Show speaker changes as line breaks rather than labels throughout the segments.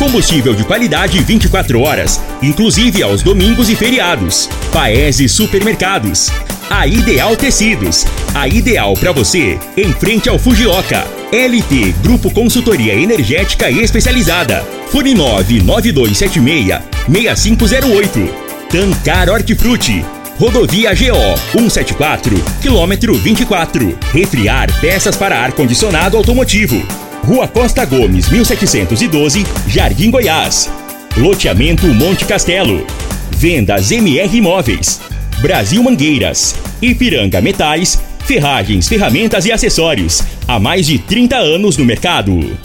Combustível de qualidade 24 horas, inclusive aos domingos e feriados. Paese Supermercados. A Ideal Tecidos. A ideal para você, em frente ao Fujioka. LT Grupo Consultoria Energética Especializada. Fone 99276 6508. Tancar Hortifruti. Rodovia GO 174, quilômetro 24. Refriar peças para ar-condicionado automotivo. Rua Costa Gomes, 1712, Jardim Goiás. Loteamento Monte Castelo. Vendas MR Imóveis. Brasil Mangueiras. Ipiranga Metais. Ferragens, ferramentas e acessórios. Há mais de 30 anos no mercado.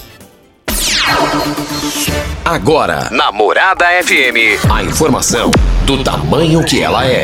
Agora, na Morada FM, a informação do tamanho que ela é.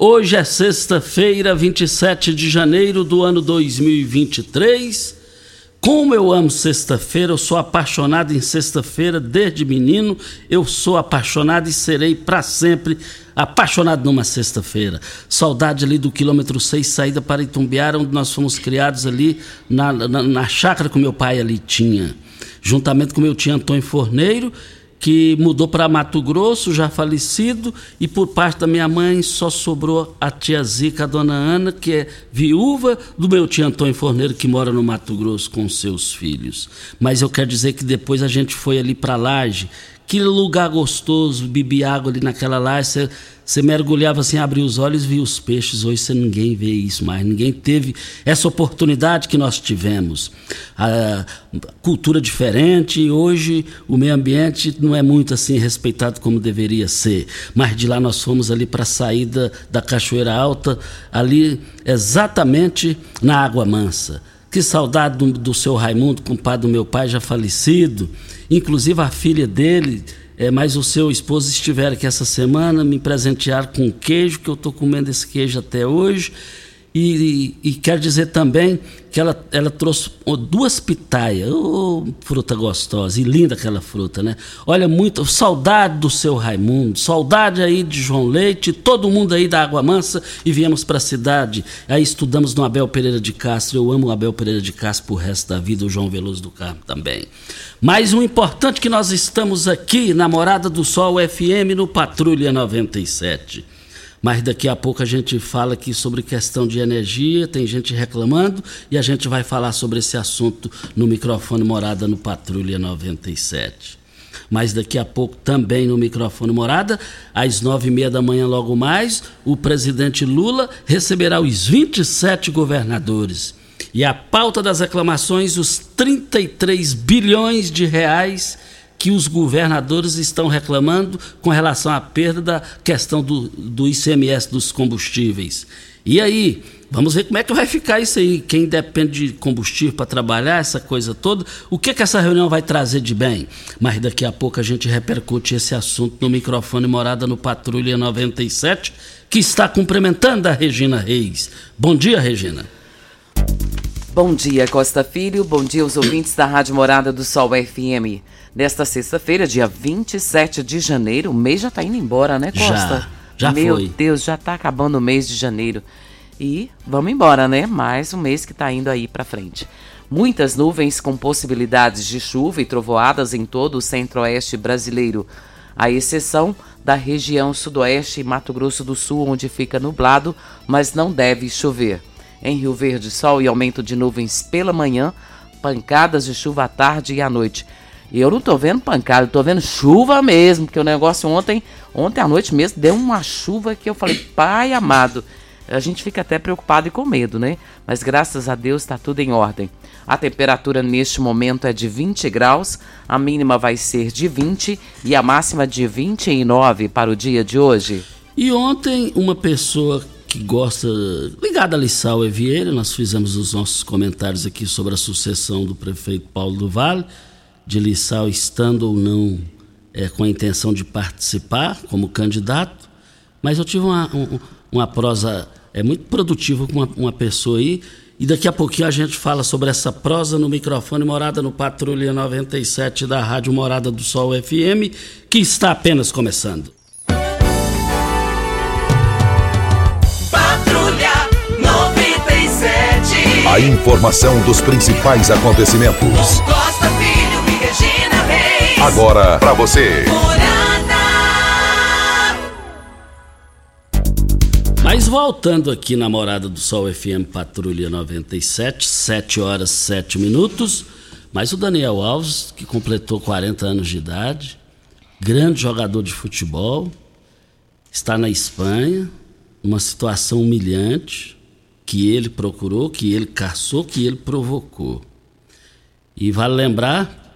Hoje é sexta-feira, 27 de janeiro do ano 2023. Como eu amo sexta-feira, eu sou apaixonado em sexta-feira desde menino. Eu sou apaixonado e serei para sempre apaixonado numa sexta-feira. Saudade ali do quilômetro 6, saída para Itumbiara, onde nós fomos criados ali na, na, na chácara que meu pai ali tinha juntamente com meu tio Antônio Forneiro, que mudou para Mato Grosso, já falecido, e por parte da minha mãe só sobrou a tia Zica, a dona Ana, que é viúva do meu tio Antônio Forneiro, que mora no Mato Grosso com seus filhos. Mas eu quero dizer que depois a gente foi ali para Laje, que lugar gostoso, bebi água ali naquela laje, você mergulhava assim, abria os olhos e via os peixes. Hoje você ninguém vê isso mais, ninguém teve essa oportunidade que nós tivemos. A cultura diferente, hoje o meio ambiente não é muito assim respeitado como deveria ser. Mas de lá nós fomos ali para a saída da Cachoeira Alta, ali exatamente na Água Mansa. Que saudade do, do seu Raimundo, compadre do meu pai já falecido. Inclusive a filha dele é, mas o seu esposo estiver aqui essa semana, me presentear com queijo, que eu estou comendo esse queijo até hoje. E, e, dizer também que ela, ela trouxe duas pitaias, oh, fruta gostosa e linda aquela fruta, né? Olha, muito saudade do seu Raimundo, saudade aí de João Leite, todo mundo aí da Água Mansa e viemos para a cidade. Aí estudamos no Abel Pereira de Castro. Eu amo o Abel Pereira de Castro pro resto da vida, o João Veloso do Carmo também. Mas o importante é que nós estamos aqui na Morada do Sol FM no Patrulha 97 mas daqui a pouco a gente fala aqui sobre questão de energia, tem gente reclamando e a gente vai falar sobre esse assunto no microfone Morada no Patrulha 97. Mas daqui a pouco também no microfone Morada, às nove e meia da manhã logo mais, o presidente Lula receberá os 27 governadores. E a pauta das reclamações, os 33 bilhões de reais que os governadores estão reclamando com relação à perda da questão do, do ICMS dos combustíveis. E aí, vamos ver como é que vai ficar isso aí. Quem depende de combustível para trabalhar, essa coisa toda, o que, que essa reunião vai trazer de bem? Mas daqui a pouco a gente repercute esse assunto no microfone Morada no Patrulha 97, que está cumprimentando a Regina Reis. Bom dia, Regina.
Bom dia, Costa Filho. Bom dia aos ouvintes da Rádio Morada do Sol FM. Nesta sexta-feira, dia 27 de janeiro, o mês já está indo embora, né, Costa?
Já, já
Meu
foi.
Deus, já está acabando o mês de janeiro. E vamos embora, né? Mais um mês que está indo aí para frente. Muitas nuvens com possibilidades de chuva e trovoadas em todo o centro-oeste brasileiro, à exceção da região sudoeste e Mato Grosso do Sul, onde fica nublado, mas não deve chover. Em Rio Verde, sol e aumento de nuvens pela manhã, pancadas de chuva à tarde e à noite Eu não tô vendo pancada, eu tô vendo chuva mesmo, porque o negócio ontem, ontem à noite mesmo, deu uma chuva que eu falei, pai amado. A gente fica até preocupado e com medo, né? Mas graças a Deus está tudo em ordem. A temperatura neste momento é de 20 graus, a mínima vai ser de 20 e a máxima de 29 para o dia de hoje.
E ontem, uma pessoa que gosta, ligada a Lissau e Vieira, nós fizemos os nossos comentários aqui sobre a sucessão do prefeito Paulo do Vale de Lissau estando ou não é, com a intenção de participar como candidato, mas eu tive uma, um, uma prosa é muito produtiva com uma, uma, pessoa aí, e daqui a pouquinho a gente fala sobre essa prosa no microfone Morada no Patrulha 97 da Rádio Morada do Sol FM, que está apenas começando.
Patrulha 97.
A informação dos principais acontecimentos. Agora para você.
Mas voltando aqui na Morada do Sol FM Patrulha 97, 7 horas 7 minutos. Mas o Daniel Alves, que completou 40 anos de idade, grande jogador de futebol, está na Espanha, numa situação humilhante que ele procurou, que ele caçou, que ele provocou. E vale lembrar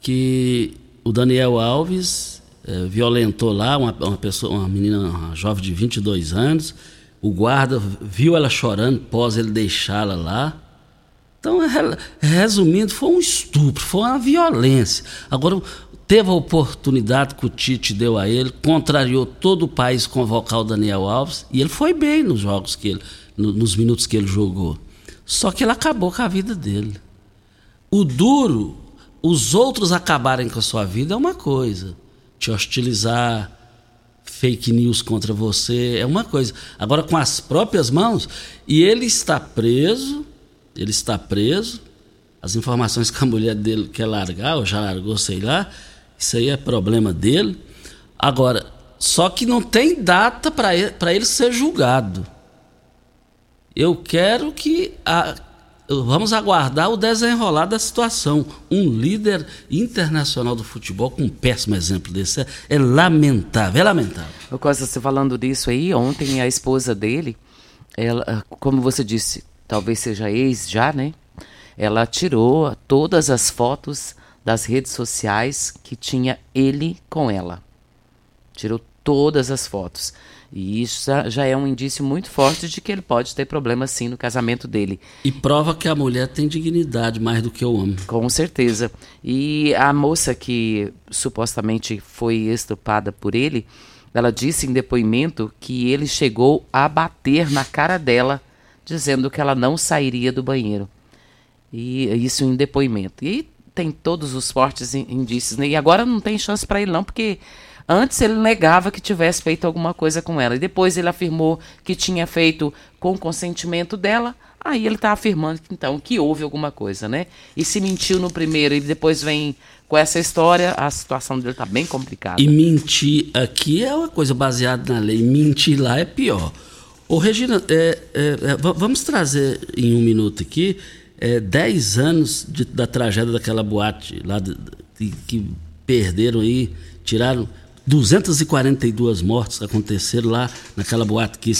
que o Daniel Alves é, violentou lá uma, uma, pessoa, uma menina, uma jovem de 22 anos. O guarda viu ela chorando pós ele deixá-la lá. Então, resumindo, foi um estupro, foi uma violência. Agora, teve a oportunidade que o Tite deu a ele, contrariou todo o país convocar o Daniel Alves, e ele foi bem nos jogos que ele, nos minutos que ele jogou. Só que ele acabou com a vida dele. O duro os outros acabarem com a sua vida é uma coisa. Te hostilizar, fake news contra você é uma coisa. Agora, com as próprias mãos, e ele está preso, ele está preso. As informações que a mulher dele quer largar, ou já largou, sei lá, isso aí é problema dele. Agora, só que não tem data para ele, ele ser julgado. Eu quero que a, vamos aguardar o desenrolar da situação. Um líder internacional do futebol com um péssimo exemplo desse é, é lamentável, é lamentável.
O Costa, você falando disso aí, ontem a esposa dele, ela, como você disse, talvez seja ex já, né? Ela tirou todas as fotos das redes sociais que tinha ele com ela. Tirou todas as fotos. E isso já é um indício muito forte de que ele pode ter problemas sim no casamento dele.
E prova que a mulher tem dignidade mais do que o homem.
Com certeza. E a moça que supostamente foi estuprada por ele, ela disse em depoimento que ele chegou a bater na cara dela, dizendo que ela não sairia do banheiro. E isso em depoimento. E tem todos os fortes indícios. Né? E agora não tem chance para ele não, porque Antes ele negava que tivesse feito alguma coisa com ela. E depois ele afirmou que tinha feito com consentimento dela. Aí ele está afirmando então que houve alguma coisa, né? E se mentiu no primeiro e depois vem com essa história, a situação dele está bem complicada.
E mentir aqui é uma coisa baseada na lei. Mentir lá é pior. Ô, Regina, é, é, é, vamos trazer em um minuto aqui é, 10 anos de, da tragédia daquela boate lá de, de, que perderam aí, tiraram 242 mortes aconteceram lá naquela boate que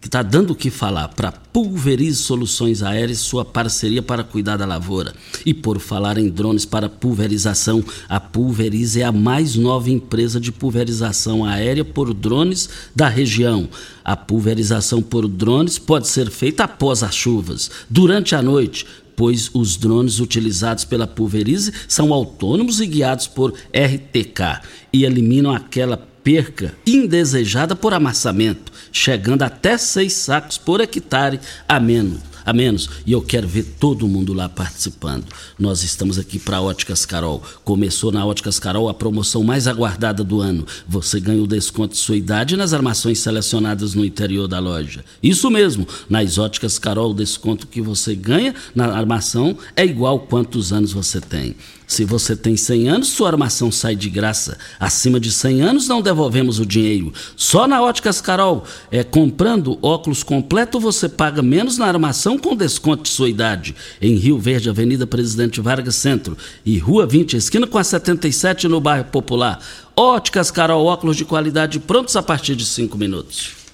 que está dando o que falar para Pulverize Soluções Aéreas, sua parceria para cuidar da lavoura. E por falar em drones para pulverização, a Pulverize é a mais nova empresa de pulverização aérea por drones da região. A pulverização por drones pode ser feita após as chuvas, durante a noite, pois os drones utilizados pela Pulverize são autônomos e guiados por RTK e eliminam aquela perca indesejada por amassamento, chegando até seis sacos por hectare a menos a menos. E eu quero ver todo mundo lá participando. Nós estamos aqui para Óticas Carol. Começou na Óticas Carol a promoção mais aguardada do ano. Você ganha o desconto de sua idade nas armações selecionadas no interior da loja. Isso mesmo, nas Óticas Carol, o desconto que você ganha na armação é igual quantos anos você tem. Se você tem 100 anos, sua armação sai de graça. Acima de 100 anos, não devolvemos o dinheiro. Só na Óticas Carol, é comprando óculos completo, você paga menos na armação com desconto de sua idade. Em Rio Verde, Avenida Presidente Vargas Centro e Rua 20, esquina com a 77 no bairro Popular. Óticas Carol, óculos de qualidade prontos a partir de 5 minutos.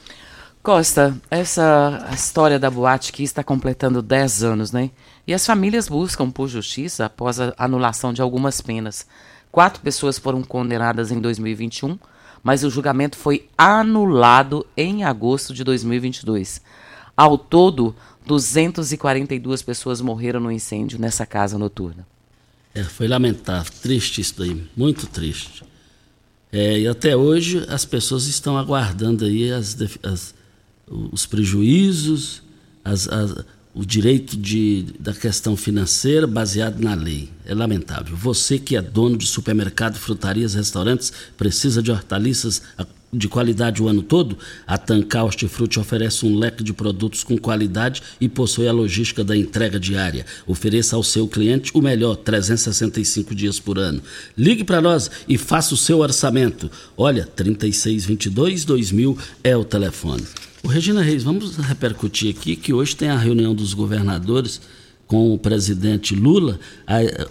Costa, essa história da boate que está completando 10 anos, né? E as famílias buscam por justiça após a anulação de algumas penas. Quatro pessoas foram condenadas em 2021, mas o julgamento foi anulado em agosto de 2022. Ao todo, 242 pessoas morreram no incêndio nessa casa noturna.
É, foi lamentável, triste isso daí, muito triste. É, e até hoje as pessoas estão aguardando aí as, as os prejuízos, as, as, o direito de, da questão financeira baseado na lei. É lamentável. Você que é dono de supermercado, frutarias, restaurantes, precisa de hortaliças de qualidade o ano todo? A Tancar Hortifruti oferece um leque de produtos com qualidade e possui a logística da entrega diária. Ofereça ao seu cliente o melhor 365 dias por ano. Ligue para nós e faça o seu orçamento. Olha, 3622 2000 é o telefone. O Regina Reis, vamos repercutir aqui que hoje tem a reunião dos governadores com o presidente Lula,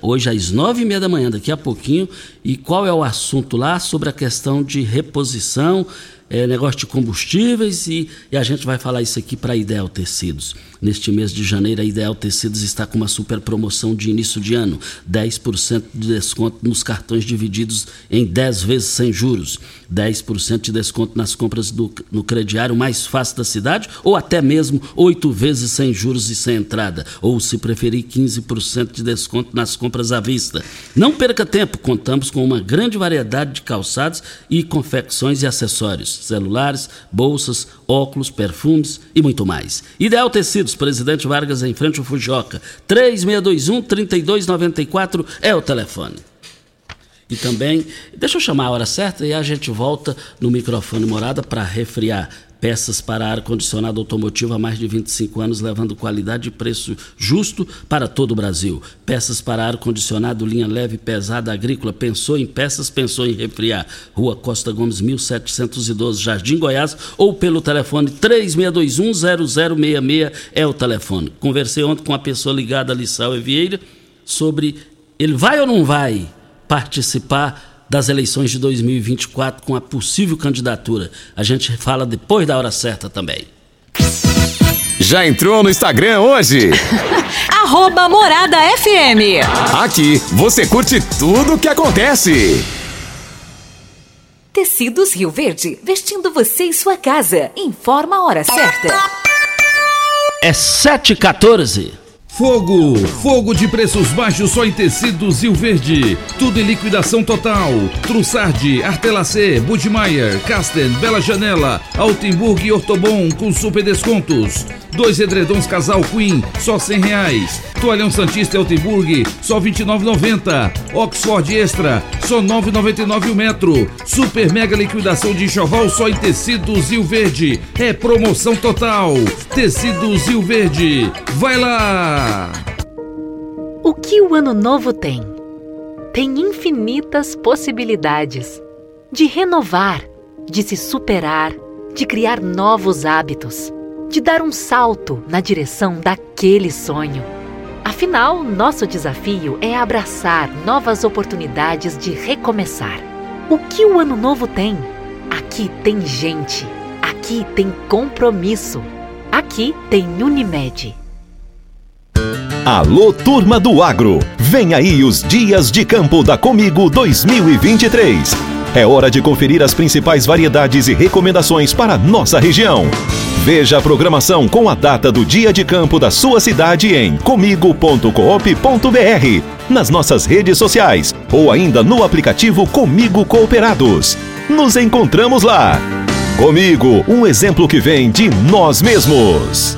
hoje às nove e meia da manhã, daqui a pouquinho. E qual é o assunto lá? Sobre a questão de reposição é, negócio de combustíveis e, e, a gente vai falar isso aqui para a Ideal Tecidos. Neste mês de janeiro, a Ideal Tecidos está com uma super promoção de início de ano: 10% de desconto nos cartões divididos em 10 vezes sem juros, 10% de desconto nas compras do, no crediário mais fácil da cidade ou até mesmo 8 vezes sem juros e sem entrada, ou se preferir, 15% de desconto nas compras à vista. Não perca tempo, contamos com uma grande variedade de calçados e confecções e acessórios celulares, bolsas, óculos, perfumes e muito mais. Ideal Tecidos, Presidente Vargas em frente ao Fujoca. 3621-3294 é o telefone. E também, deixa eu chamar a hora certa e a gente volta no microfone morada para refriar peças para ar-condicionado automotivo há mais de 25 anos, levando qualidade e preço justo para todo o Brasil. Peças para ar-condicionado, linha leve, pesada, agrícola. Pensou em peças, pensou em refriar. Rua Costa Gomes, 1712, Jardim Goiás, ou pelo telefone 3621-0066 é o telefone. Conversei ontem com uma pessoa ligada a Lissau Vieira sobre ele vai ou não vai participar das eleições de 2024 com a possível candidatura. A gente fala depois da hora certa também.
Já entrou no Instagram hoje?
Arroba Morada FM.
Aqui você curte tudo o que acontece.
Tecidos Rio Verde, vestindo você e sua casa. Informa a hora certa.
É 7h14.
Fogo! Fogo de preços baixos só em tecidos Rio Verde. Tudo em liquidação total. Trussardi, Artelacê, Budmeier, Casten, Bela Janela, Altenburg e Ortobon com super descontos. Dois edredons casal Queen, só cem reais. Toalhão Santista Altenburg, só vinte e Oxford Extra, só nove noventa o metro. Super mega liquidação de enxoval só em tecidos Rio Verde. É promoção total. Tecidos Rio Verde. Vai lá!
O que o Ano Novo tem? Tem infinitas possibilidades de renovar, de se superar, de criar novos hábitos, de dar um salto na direção daquele sonho. Afinal, nosso desafio é abraçar novas oportunidades de recomeçar. O que o Ano Novo tem? Aqui tem gente, aqui tem compromisso, aqui tem Unimed.
Alô, turma do agro! Vem aí os Dias de Campo da Comigo 2023. É hora de conferir as principais variedades e recomendações para nossa região. Veja a programação com a data do dia de campo da sua cidade em comigo.coop.br, nas nossas redes sociais ou ainda no aplicativo Comigo Cooperados. Nos encontramos lá. Comigo, um exemplo que vem de nós mesmos.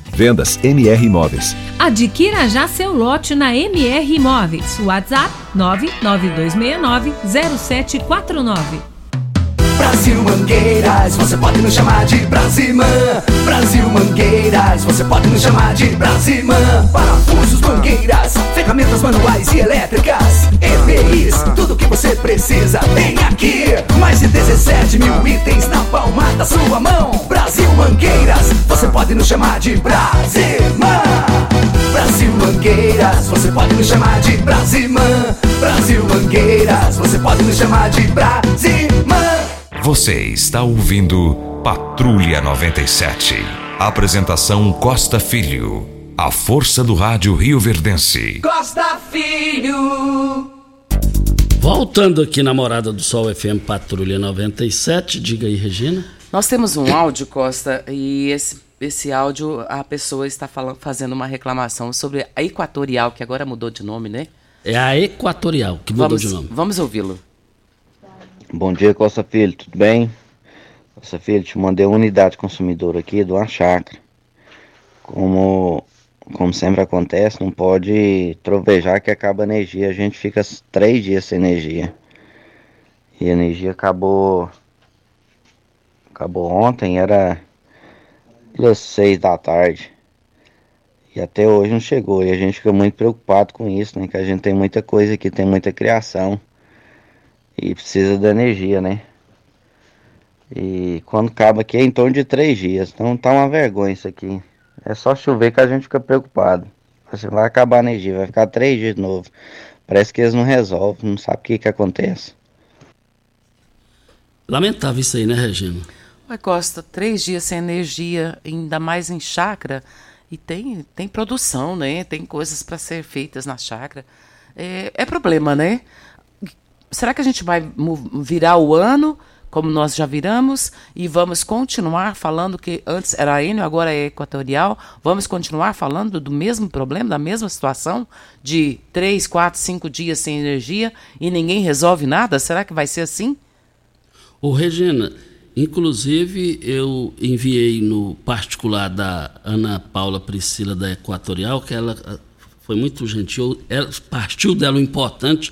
Vendas MR Imóveis.
Adquira já seu lote na MR Imóveis. WhatsApp 992690749.
Brasil Mangueiras, você pode nos chamar de Brasimã. Brasil Mangueiras, você pode nos chamar de Brasimã. Parafusos, mangueiras, ferramentas manuais e elétricas, EPIs, tudo que você precisa tem aqui. Mais de 17 mil itens na palma da sua mão. Brasil Mangueiras, pode nos chamar de Brasimã. Brasil Mangueiras, você pode nos chamar de Brasimã. Brasil Mangueiras, você pode nos chamar de Brasimã.
Você está ouvindo Patrulha 97. Apresentação Costa Filho. A força do rádio Rio Verdense.
Costa Filho.
Voltando aqui na Morada do Sol FM Patrulha 97, diga aí, Regina.
Nós temos um áudio, Costa, e esse, esse áudio a pessoa está falando, fazendo uma reclamação sobre a Equatorial, que agora mudou de nome, né?
É a Equatorial que mudou
vamos,
de nome.
Vamos ouvi-lo.
Bom dia, Costa Filho, tudo bem? Costa Filho, te mandei uma unidade consumidora aqui uma chácara. Como, como sempre acontece, não pode trovejar que acaba a energia. A gente fica três dias sem energia. E a energia acabou. Acabou ontem, era às seis da tarde. E até hoje não chegou. E a gente fica muito preocupado com isso, né? Que a gente tem muita coisa aqui, tem muita criação e precisa da energia, né? E quando acaba aqui é em torno de três dias, então tá uma vergonha isso aqui. É só chover que a gente fica preocupado. Vai acabar a energia, vai ficar três dias de novo. Parece que eles não resolvem, não sabe o que que acontece.
Lamentável isso aí, né, Regina?
Ué, Costa, três dias sem energia, ainda mais em chácara, e tem, tem produção, né? Tem coisas para ser feitas na chácara. É, é problema, né? será que a gente vai virar o ano, como nós já viramos, e vamos continuar falando que antes era Enio, agora é Equatorial? Vamos continuar falando do mesmo problema, da mesma situação, de três, quatro, cinco dias sem energia e ninguém resolve nada? Será que vai ser assim?
Ô, Regina, inclusive eu enviei no particular da Ana Paula Priscila da Equatorial, que ela ah, foi muito gentil, ela partiu dela o importante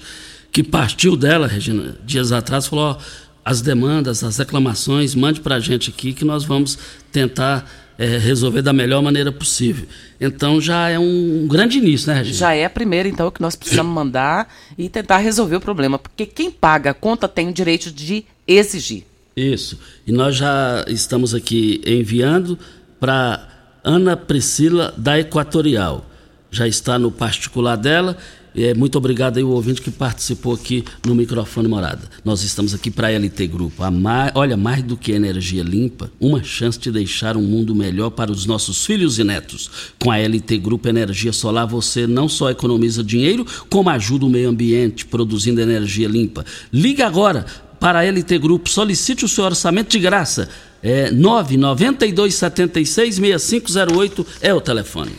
que partiu dela, Regina, dias atrás, falou: ó, as demandas, as reclamações, mande para a gente aqui que nós vamos tentar é, resolver da melhor maneira possível. Então já é um, um, grande início, né, Regina?
Já é a primeira, então, que nós precisamos mandar e tentar resolver o problema. Porque quem paga a conta tem o direito de exigir.
Isso. E nós já estamos aqui enviando para Ana Priscila da Equatorial. Já está no particular dela é, muito obrigado aí o ouvinte que participou aqui no microfone Morada. Nós estamos aqui para a LT Grupo. A mais, olha, mais do que energia limpa, uma chance de deixar um mundo melhor para os nossos filhos e netos. Com a LT Grupo Energia Solar, você não só economiza dinheiro, como ajuda o meio ambiente produzindo energia limpa. Liga agora para a LT Grupo, solicite o seu orçamento de graça. É 992 76 6508 é o telefone.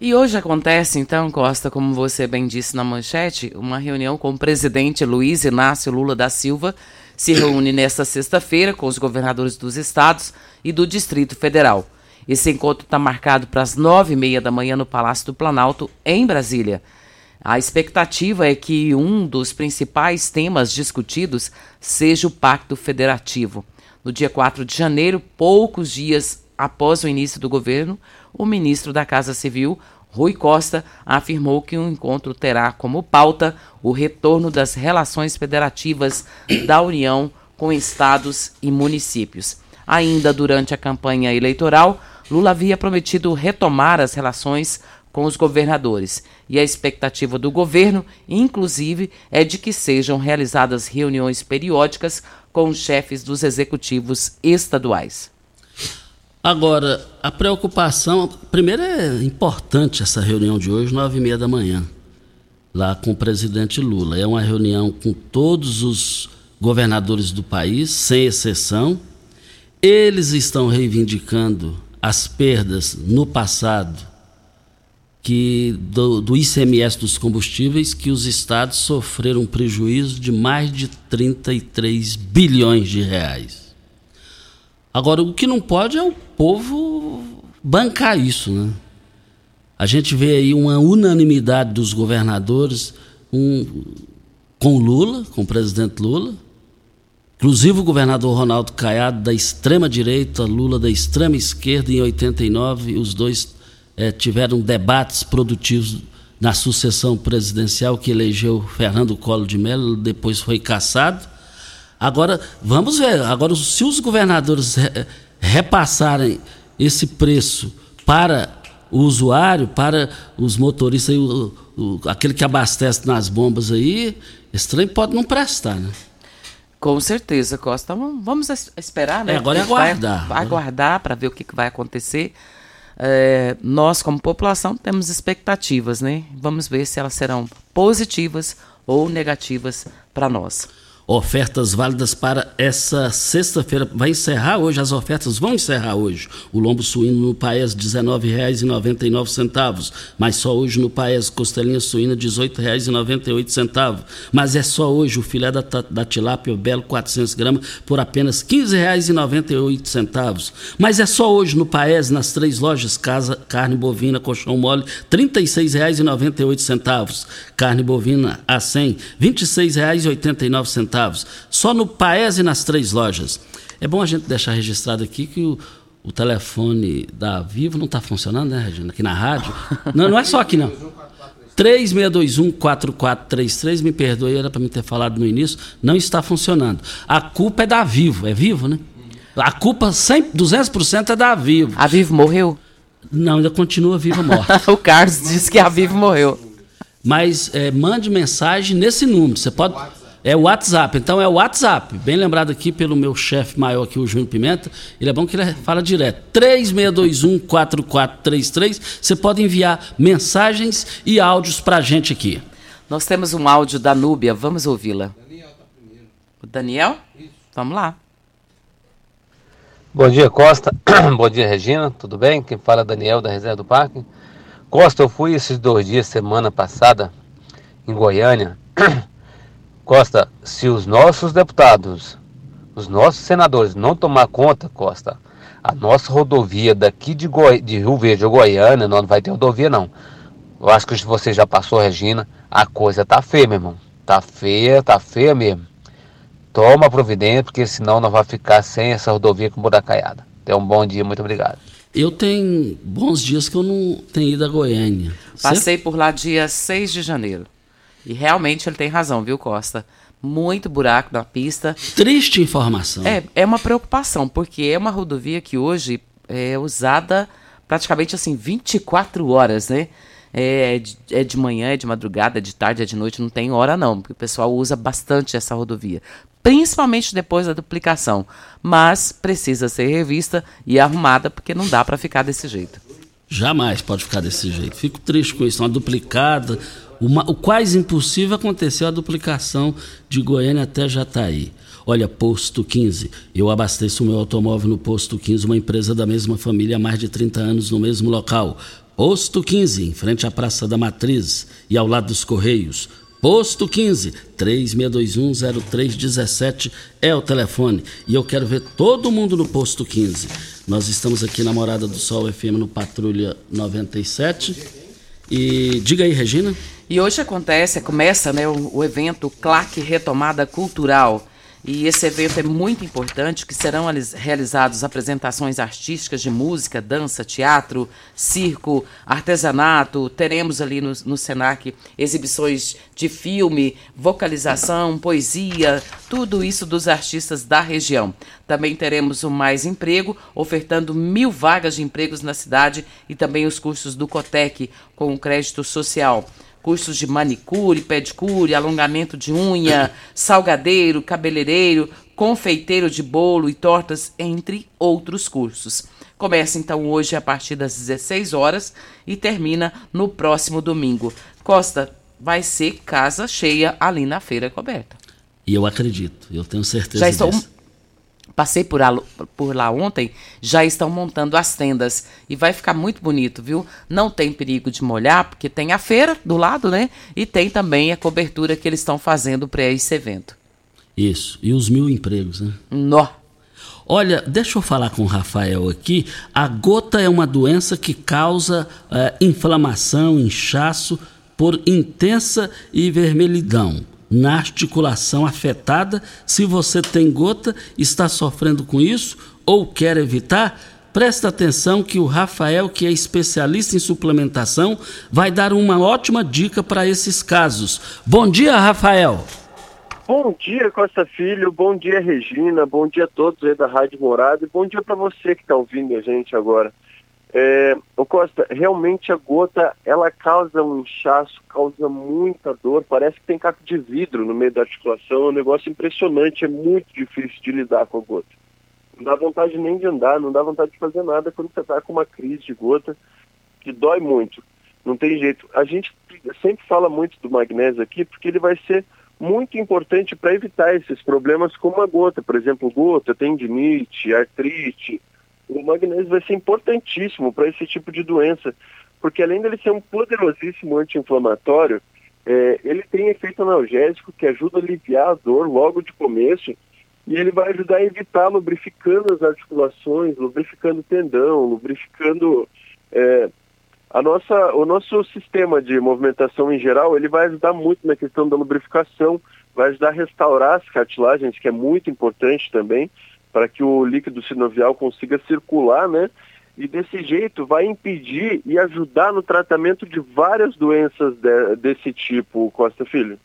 E hoje acontece, então, Costa, como você bem disse na manchete, uma reunião com o presidente Luiz Inácio Lula da Silva. Se reúne nesta sexta-feira com os governadores dos estados e do Distrito Federal. Esse encontro está marcado para as nove e meia da manhã no Palácio do Planalto, em Brasília. A expectativa é que um dos principais temas discutidos seja o Pacto Federativo. No dia 4 de janeiro, poucos dias após o início do governo, o ministro da Casa Civil, Rui Costa, afirmou que o encontro terá como pauta o retorno das relações federativas da União com estados e municípios. Ainda durante a campanha eleitoral, Lula havia prometido retomar as relações com os governadores. E a expectativa do governo, inclusive, é de que sejam realizadas reuniões periódicas com os chefes dos executivos estaduais.
Agora, a preocupação. Primeiro é importante essa reunião de hoje, nove e meia da manhã, lá com o presidente Lula. É uma reunião com todos os governadores do país, sem exceção. Eles estão reivindicando as perdas no passado que do, do, ICMS dos combustíveis que os estados sofreram um prejuízo de mais de 33 bilhões de reais. Agora, o que não pode é o povo bancar isso, né? A gente vê aí uma unanimidade dos governadores um, com Lula, com o presidente Lula, inclusive o governador Ronaldo Caiado da extrema direita, Lula da extrema esquerda em 89, os dois é, tiveram debates produtivos na sucessão presidencial que elegeu Fernando Collor de Mello, depois foi cassado. Agora, vamos ver, agora se os governadores re, repassarem esse preço para o usuário, para os motoristas, o, o, aquele que abastece nas bombas aí, esse trem pode não prestar, né?
Com certeza, Costa. Vamos esperar, né?
É, agora é aguardar.
Vai, aguardar para ver o que, que vai acontecer é, nós, como população, temos expectativas, né? Vamos ver se elas serão positivas ou negativas para nós.
Ofertas válidas para essa sexta-feira. Vai encerrar hoje, as ofertas vão encerrar hoje. O lombo suíno no Paes, R$ 19,99. Mas só hoje no Paes, costelinha suína, R$ 18,98. Mas é só hoje o filé da, da tilápia belo, 400 gramas, por apenas R$ 15,98. Mas é só hoje no Paes, nas três lojas, casa, carne bovina, colchão mole, R$ 36,98. Carne bovina a 100, R$ 26,89 centavos, só no Paes e nas três lojas. É bom a gente deixar registrado aqui que o, o telefone da Vivo não está funcionando, né, Regina? Aqui na rádio. Não, não é só aqui, não. 3621-4433, me perdoe, era para me ter falado no início, não está funcionando. A culpa é da Vivo, é Vivo, né? A culpa 100, 200% é da Vivo.
A Vivo morreu?
Não, ainda continua viva morta.
o Carlos disse que a Vivo morreu.
Mas é, mande mensagem nesse número. Você pode. É o WhatsApp. Então é o WhatsApp. Bem lembrado aqui pelo meu chefe maior aqui, o Júnior Pimenta. Ele é bom que ele fala direto. 3621-4433. Você pode enviar mensagens e áudios para a gente aqui.
Nós temos um áudio da Núbia. Vamos ouvi-la. O Daniel? Vamos lá.
Bom dia, Costa. Bom dia, Regina. Tudo bem? Quem fala é Daniel, da Reserva do Parque. Costa, eu fui esses dois dias, semana passada, em Goiânia. Costa, se os nossos deputados, os nossos senadores não tomar conta, Costa, a nossa rodovia daqui de, Goi de Rio Verde a Goiânia, não vai ter rodovia não. Eu acho que você já passou, Regina, a coisa tá feia, meu irmão. Tá feia, tá feia mesmo. Toma providência, porque senão nós vamos ficar sem essa rodovia com Budacaiada. Tenha um bom dia, muito obrigado.
Eu tenho bons dias que eu não tenho ido a Goiânia.
Passei por lá dia 6 de janeiro. E realmente ele tem razão, viu, Costa? Muito buraco na pista.
Triste informação.
É, é uma preocupação, porque é uma rodovia que hoje é usada praticamente assim 24 horas, né? É de, é de manhã, é de madrugada, é de tarde, é de noite, não tem hora não, porque o pessoal usa bastante essa rodovia, principalmente depois da duplicação, mas precisa ser revista e arrumada porque não dá para ficar desse jeito.
Jamais pode ficar desse jeito. Fico triste com isso, uma duplicada, o quase impossível aconteceu a duplicação de Goiânia até Jataí. Olha, Posto 15. Eu abasteço o meu automóvel no Posto 15, uma empresa da mesma família há mais de 30 anos no mesmo local. Posto 15, em frente à Praça da Matriz e ao lado dos Correios. Posto 15, 36210317 é o telefone. E eu quero ver todo mundo no Posto 15. Nós estamos aqui na Morada do Sol FM no Patrulha 97. E diga aí, Regina.
E hoje acontece, começa né, o, o evento Claque Retomada Cultural. E esse evento é muito importante, que serão realizadas apresentações artísticas de música, dança, teatro, circo, artesanato. Teremos ali no, no Senac exibições de filme, vocalização, poesia, tudo isso dos artistas da região. Também teremos o Mais Emprego, ofertando mil vagas de empregos na cidade e também os cursos do Cotec com o crédito social cursos de manicure, pedicure, alongamento de unha, salgadeiro, cabeleireiro, confeiteiro de bolo e tortas, entre outros cursos. Começa então hoje a partir das 16 horas e termina no próximo domingo. Costa, vai ser casa cheia ali na feira coberta.
E eu acredito, eu tenho certeza
Já. Passei por, por lá ontem, já estão montando as tendas e vai ficar muito bonito, viu? Não tem perigo de molhar, porque tem a feira do lado, né? E tem também a cobertura que eles estão fazendo para esse evento.
Isso, e os mil empregos, né?
Nó.
Olha, deixa eu falar com o Rafael aqui. A gota é uma doença que causa é, inflamação, inchaço por intensa e vermelhidão na articulação afetada. Se você tem gota, está sofrendo com isso ou quer evitar, presta atenção que o Rafael, que é especialista em suplementação, vai dar uma ótima dica para esses casos. Bom dia, Rafael.
Bom dia, Costa Filho. Bom dia, Regina. Bom dia a todos aí da Rádio Morada. E bom dia para você que está ouvindo a gente agora. É, o Costa, realmente a gota, ela causa um inchaço, causa muita dor, parece que tem caco de vidro no meio da articulação, é um negócio impressionante, é muito difícil de lidar com a gota. Não dá vontade nem de andar, não dá vontade de fazer nada quando você está com uma crise de gota, que dói muito, não tem jeito. A gente sempre fala muito do magnésio aqui, porque ele vai ser muito importante para evitar esses problemas como a gota, por exemplo, gota, tendinite, artrite, o magnésio vai ser importantíssimo para esse tipo de doença, porque além dele ser um poderosíssimo anti-inflamatório, é, ele tem efeito analgésico que ajuda a aliviar a dor logo de começo e ele vai ajudar a evitar lubrificando as articulações, lubrificando o tendão, lubrificando é, a nossa, o nosso sistema de movimentação em geral, ele vai ajudar muito na questão da lubrificação, vai ajudar a restaurar as cartilagens, que é muito importante também, para que o líquido sinovial consiga circular, né? E desse jeito vai impedir e ajudar no tratamento de várias doenças de, desse tipo, Costa Filho.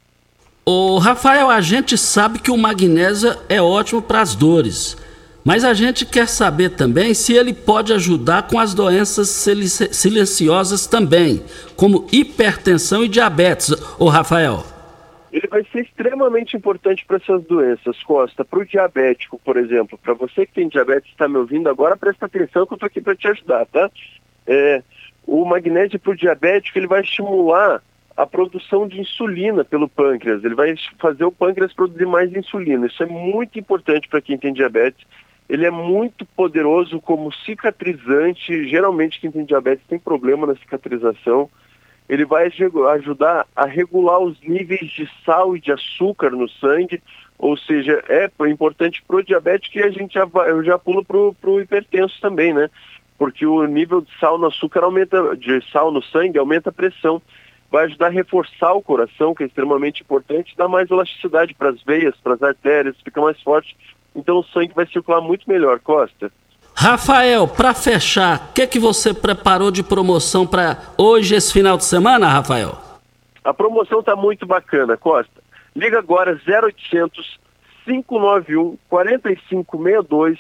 O Rafael, a gente sabe que o magnésio é ótimo para as dores, mas a gente quer saber também se ele pode ajudar com as doenças silenciosas também, como hipertensão e diabetes. O Rafael
ele vai ser extremamente importante para essas doenças, Costa. Para o diabético, por exemplo, para você que tem diabetes e está me ouvindo agora, presta atenção que eu estou aqui para te ajudar, tá? É, o magnésio para o diabético, ele vai estimular a produção de insulina pelo pâncreas. Ele vai fazer o pâncreas produzir mais insulina. Isso é muito importante para quem tem diabetes. Ele é muito poderoso como cicatrizante. Geralmente quem tem diabetes tem problema na cicatrização ele vai ajudar a regular os níveis de sal e de açúcar no sangue, ou seja, é importante para o diabético e a gente já, já pulo para o hipertenso também, né? Porque o nível de sal no açúcar aumenta, de sal no sangue aumenta a pressão. Vai ajudar a reforçar o coração, que é extremamente importante, dá mais elasticidade para as veias, para as artérias, fica mais forte. Então o sangue vai circular muito melhor, Costa.
Rafael, para fechar, o que, que você preparou de promoção para hoje, esse final de semana, Rafael?
A promoção está muito bacana, Costa. Liga agora 0800 591 4562.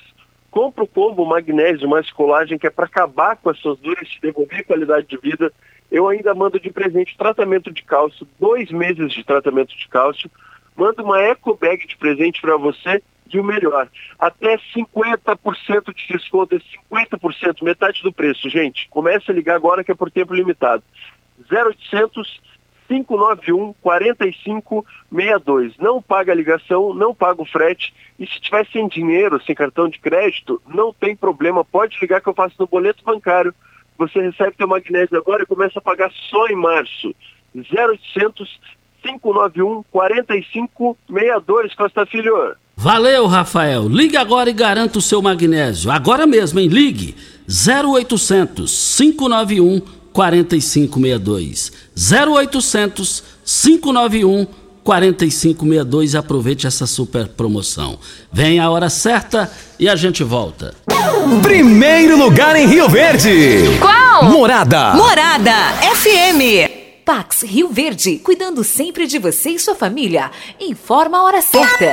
Compra o combo magnésio mais colagem, que é para acabar com as suas dores, te devolver qualidade de vida. Eu ainda mando de presente tratamento de cálcio, dois meses de tratamento de cálcio. Mando uma eco bag de presente para você o melhor, até 50% de desconto, é 50%, metade do preço, gente. Comece a ligar agora que é por tempo limitado. 0800 591 4562. Não paga a ligação, não paga o frete. E se tiver sem dinheiro, sem cartão de crédito, não tem problema. Pode ligar que eu faço no boleto bancário. Você recebe teu magnésio agora e começa a pagar só em março. 0800 591 4562, Costa Filho.
Valeu, Rafael. Ligue agora e garanta o seu magnésio. Agora mesmo, hein? Ligue 0800 591 4562. 0800 591 4562 e aproveite essa super promoção. Vem a hora certa e a gente volta.
Primeiro lugar em Rio Verde.
Qual?
Morada.
Morada FM. Pax Rio Verde, cuidando sempre de você e sua família. Informa a hora certa.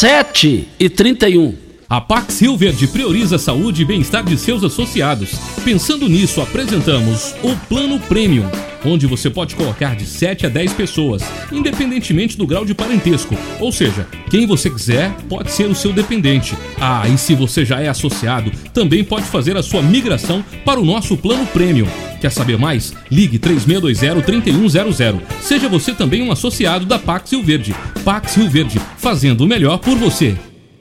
7 e 31.
A Pax Rio Verde prioriza a saúde e bem-estar de seus associados. Pensando nisso, apresentamos o Plano Premium, onde você pode colocar de 7 a 10 pessoas, independentemente do grau de parentesco. Ou seja, quem você quiser pode ser o seu dependente. Ah, e se você já é associado, também pode fazer a sua migração para o nosso Plano Premium. Quer saber mais? Ligue 3620-3100. Seja você também um associado da Pax Rio Verde. Pax Rio Verde, fazendo o melhor por você.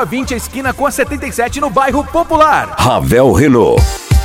20, esquina com a 77, no bairro Popular.
Ravel Renault.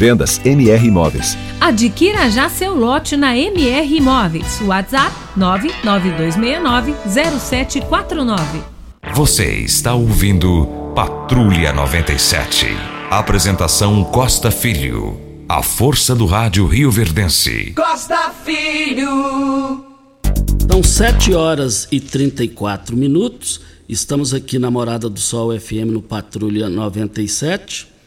Vendas MR Imóveis.
Adquira já seu lote na MR Imóveis. WhatsApp 992690749.
Você está ouvindo Patrulha 97. Apresentação Costa Filho. A força do rádio Rio Verdense.
Costa Filho.
São 7 horas e 34 minutos. Estamos aqui na Morada do Sol FM no Patrulha 97.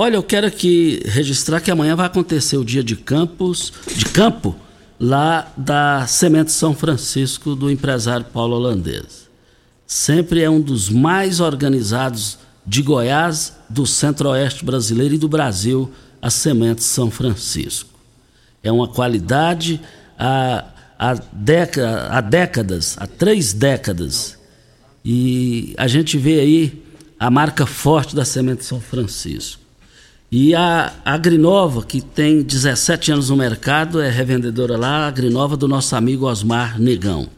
Olha, eu quero aqui registrar que amanhã vai acontecer o dia de campos, de campo, lá da Semente São Francisco do empresário Paulo Holandês. Sempre é um dos mais organizados de Goiás, do Centro-Oeste brasileiro e do Brasil, a Semente São Francisco. É uma qualidade há, há, década, há décadas, há três décadas. E a gente vê aí a marca forte da Semente São Francisco. E a Agrinova, que tem 17 anos no mercado, é revendedora lá, a Agrinova do nosso amigo Osmar Negão.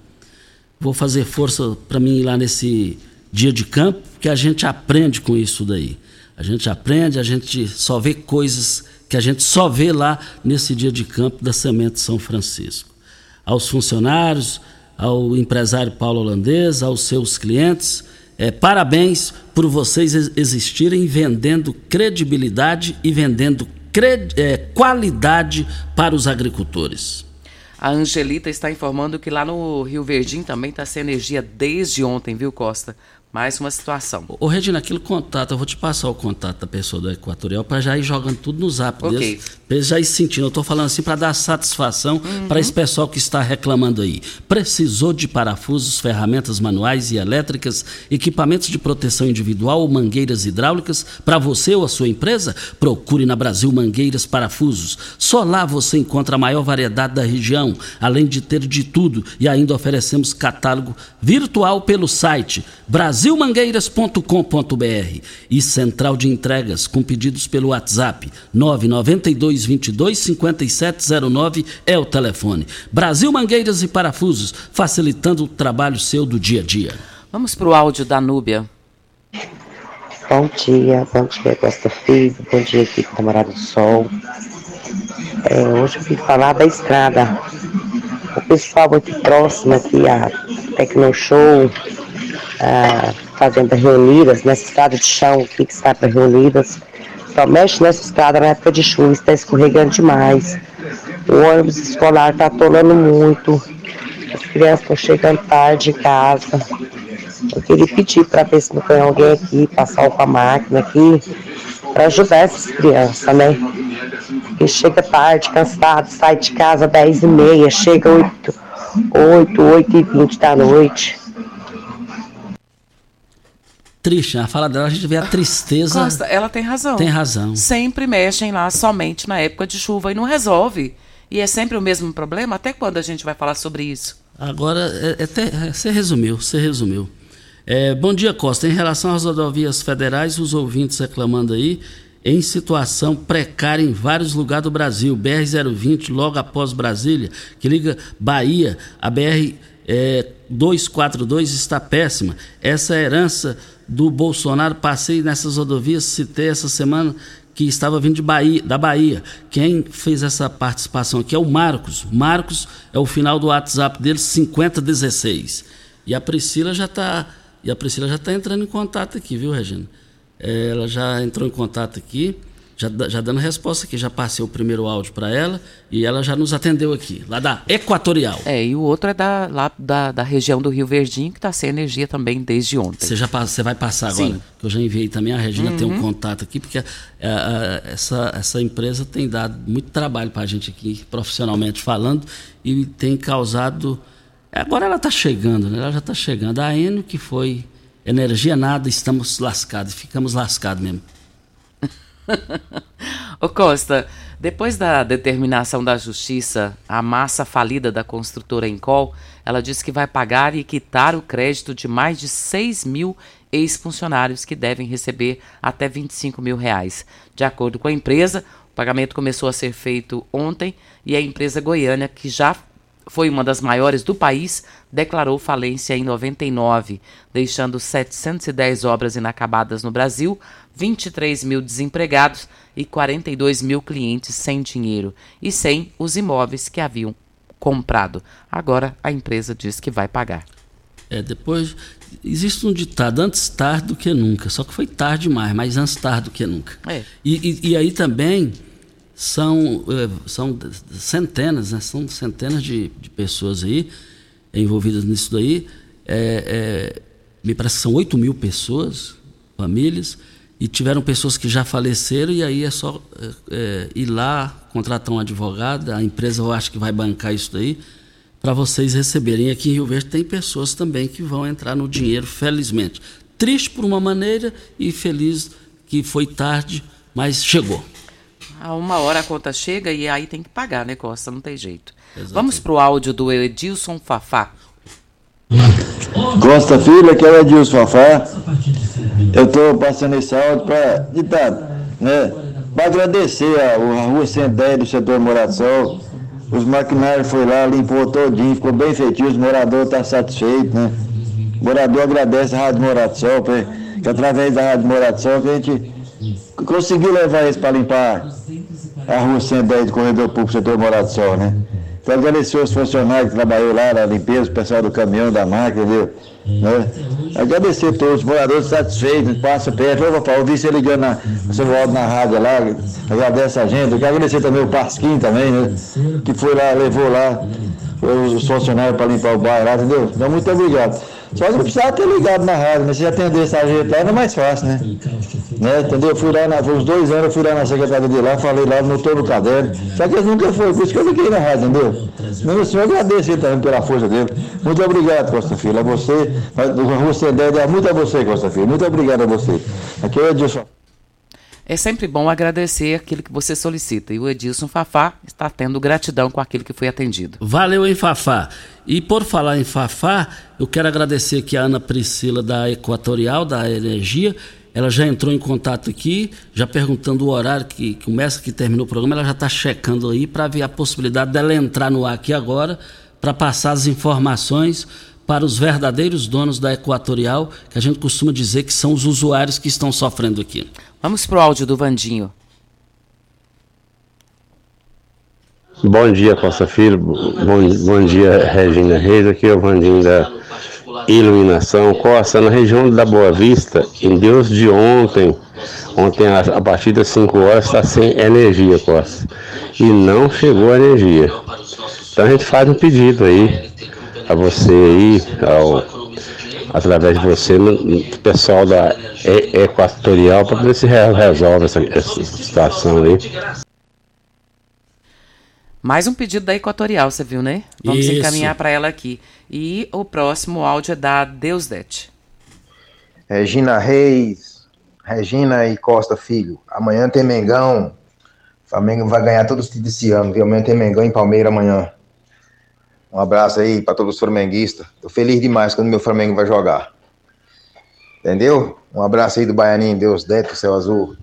Vou fazer força para mim ir lá nesse dia de campo, que a gente aprende com isso daí. A gente aprende, a gente só vê coisas que a gente só vê lá nesse dia de campo da Semente São Francisco. Aos funcionários, ao empresário Paulo Holandês, aos seus clientes, é, parabéns por vocês existirem vendendo credibilidade e vendendo é, qualidade para os agricultores.
A Angelita está informando que lá no Rio Verdinho também está sem energia desde ontem, viu, Costa? Mais uma situação.
Ô, Regina, aquele contato, eu vou te passar o contato da pessoa do Equatorial para já ir jogando tudo no zap
Ok.
deles, pra eles já ir sentindo. Eu estou falando assim para dar satisfação
Uhum.
para esse pessoal que está reclamando aí. Precisou de parafusos, ferramentas manuais e elétricas, equipamentos de proteção individual ou mangueiras hidráulicas para você ou a sua empresa? Procure na Brasil Mangueiras Parafusos. Só lá você encontra a maior variedade da região, além de ter de tudo e ainda oferecemos catálogo virtual pelo site brasilmangueiras.com.br e central de entregas com pedidos pelo WhatsApp 992 22 5709 é o telefone. Brasil Mangueiras e Parafusos, facilitando o trabalho seu do dia a dia.
Vamos para o áudio da Núbia.
Bom dia, bom dia Costa Filho, bom dia aqui com Camarada do Sol. É, hoje eu vim falar da estrada. O pessoal aqui próximo aqui, a Tecnoshow, a Fazenda Reunidas, nessa estrada de chão aqui que está para Reunidas, só mexe nessa estrada na época de chuva, está escorregando demais. O ônibus escolar está atolando muito. As crianças estão chegando tarde em casa. Eu queria pedir para ver se não tem alguém aqui, passar com a máquina aqui, para ajudar essas crianças, né? Porque chega tarde, cansado, sai de casa às 10 e meia, chega 8, 8, 8 e 20 da noite.
Triste, a fala dela, a gente vê a tristeza.
Costa, ela tem razão.
Tem razão.
Sempre mexem lá somente na época de chuva e não resolve. E é sempre o mesmo problema? Até quando a gente vai falar sobre isso?
Agora, é, é até- é, você resumiu, você resumiu. É, bom dia, Costa. Em relação às rodovias federais, os ouvintes reclamando aí, em situação precária em vários lugares do Brasil. BR-020, logo após Brasília, que liga Bahia, a BR é, 242 está péssima. Essa herança do Bolsonaro, passei nessas rodovias, citei essa semana que estava vindo de Bahia, da Bahia. Quem fez essa participação aqui é o Marcos. Marcos é o final do WhatsApp dele, 5016. E a Priscila já está e a Priscila já está entrando em contato aqui, viu, Regina? É, Ela já entrou em contato aqui, já, já dando resposta aqui. Já passei o primeiro áudio para ela e ela já nos atendeu aqui, lá da Equatorial.
É, e o outro é da, lá da, da região do Rio Verdinho, que está sem energia também desde ontem.
Você já você vai passar agora?
Sim.
Que eu já enviei também, a Regina tem um
Uhum.
contato aqui, porque é, é, essa, essa empresa tem dado muito trabalho para a gente aqui, profissionalmente falando, e tem causado. Agora ela está chegando, né? Ela já está chegando. A Enio que foi energia nada, estamos lascados, ficamos lascados mesmo.
Ô Costa, depois da determinação da justiça, a massa falida da construtora Encol, ela disse que vai pagar e quitar o crédito de mais de 6 mil ex-funcionários que devem receber até 25 mil reais. De acordo com a empresa, o pagamento começou a ser feito ontem e a empresa goiana, que já foi uma das maiores do país, declarou falência em 99, deixando 710 obras inacabadas no Brasil, 23 mil desempregados e 42 mil clientes sem dinheiro e sem os imóveis que haviam comprado. Agora a empresa diz que vai pagar.
É, depois, existe um ditado, antes tarde do que nunca, só que foi tarde demais, mas antes tarde do que nunca.
É.
E, e- e aí também são, eh, são centenas, né? São centenas de, de pessoas aí envolvidas nisso daí. É, é, me parece que são 8 mil pessoas, famílias, e tiveram pessoas que já faleceram, e aí é só é, ir lá, contratar um advogado, a empresa eu acho que vai bancar isso daí, para vocês receberem. Aqui em Rio Verde tem pessoas também que vão entrar no dinheiro, felizmente. Triste por uma maneira e feliz que foi tarde, mas chegou.
A uma hora a conta chega e aí tem que pagar, né, Costa? Não tem jeito. Vamos pro áudio do Edilson Fafá.
Costa Filho, aqui é o Edilson Fafá. Eu estou passando esse áudio para né, pra agradecer a, a Rua 110 do setor Morado Sol. Os maquinários foi lá, limpou todinho, ficou bem feitinho, os moradores estão satisfeitos, né? O morador agradece a Rádio Morado Sol, que que através da Rádio Morado Sol que a gente conseguiu levar eles para limpar a Rua 110 do Corredor Público setor Morado Sol, né? Então agradecer os funcionários que trabalhou lá na limpeza, o pessoal do caminhão, da máquina, entendeu? Né? Agradecer a todos, os moradores satisfeitos, passa perto. Ô, papai, ouvi você ligando na, você na rádio lá, agradece a gente. Eu quero agradecer também o Pasquim também, né? Que foi lá, levou lá os funcionários para limpar o bairro lá, entendeu? Então, muito obrigado. Só que eu precisava ter ligado na rádio, mas se atendesse a gente lá, era mais fácil, né? né? Entendeu? Eu fui lá, na, uns dois anos, eu fui lá na secretaria de lá, falei lá, notou no caderno. Só que ele nunca foi, por isso que eu liguei na rádio, entendeu? Meu senhor, agradeço ele também pela força dele. Muito obrigado, Costa Filho. A você, Rússia deve muito a você, Costa Filho. Muito obrigado a você. Aqui é o Edilson.
É sempre bom agradecer aquilo que você solicita. E o Edilson Fafá está tendo gratidão com aquilo que foi atendido.
Valeu, hein, Fafá? E por falar em Fafá, eu quero agradecer aqui a Ana Priscila da Equatorial, da Energia. Ela já entrou em contato aqui, já perguntando o horário que começa, que terminou o programa. Ela já está checando aí para ver a possibilidade dela entrar no ar aqui agora para passar as informações para os verdadeiros donos da Equatorial, que a gente costuma dizer que são os usuários que estão sofrendo aqui.
Vamos pro áudio do Vandinho.
Bom dia, Costa Filho. Bom, bom dia, Regina Reis. Aqui é o Vandinho da Iluminação. Costa, na região da Boa Vista, em Deus de ontem, ontem a partir das 5 horas está sem energia, Costa. E não chegou a energia. Então a gente faz um pedido aí a você aí, ao, através de você, no, pessoal da Equatorial, para ver se resolve essa, essa situação aí.
Mais um pedido da Equatorial, você viu, né? Vamos
Isso.
encaminhar para ela aqui. E o próximo áudio é da Deusdete.
Regina Reis, Regina e Costa Filho. Amanhã tem Mengão. Flamengo vai ganhar todos os títulos esse ano, viu? Amanhã tem Mengão em Palmeiras amanhã. Um abraço aí para todos os flamenguistas. Tô feliz demais quando meu Flamengo vai jogar. Entendeu? Um abraço aí do Baianinho, Deus Dete, Céu Azul.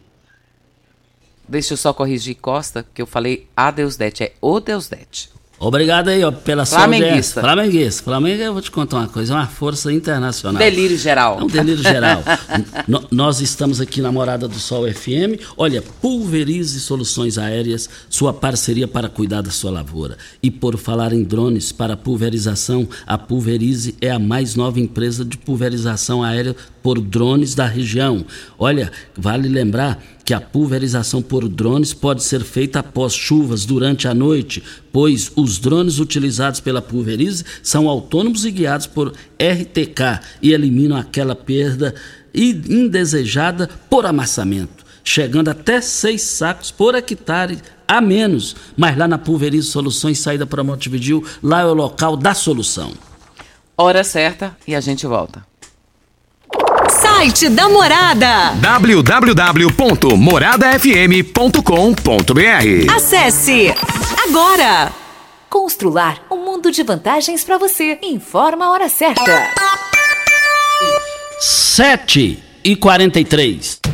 Deixa eu só corrigir Costa, que eu falei a Deusdete, é o Deusdete.
Obrigado aí ó, pela sua
Flamenguista.
audiência. Flamenguista. Flamengo, eu vou te contar uma coisa, é uma força internacional.
Delírio geral.
É um delírio geral. No- nós estamos aqui na Morada do Sol FM. Olha, pulverize soluções aéreas, sua parceria para cuidar da sua lavoura. E por falar em drones para pulverização, a Pulverize é a mais nova empresa de pulverização aérea por drones da região. Olha, vale lembrar que a pulverização por drones pode ser feita após chuvas durante a noite, pois os drones utilizados pela Pulverize são autônomos e guiados por RTK e eliminam aquela perda indesejada por amassamento, chegando até seis sacos por hectare a menos. Mas lá na Pulverize Soluções, saída para Montevidil, lá é o local da solução.
Hora certa e a gente volta.
Site da Morada.
www.moradafm.com.br
Acesse agora.
Constrular um mundo de vantagens para você. Informa a hora certa.
7 e 43.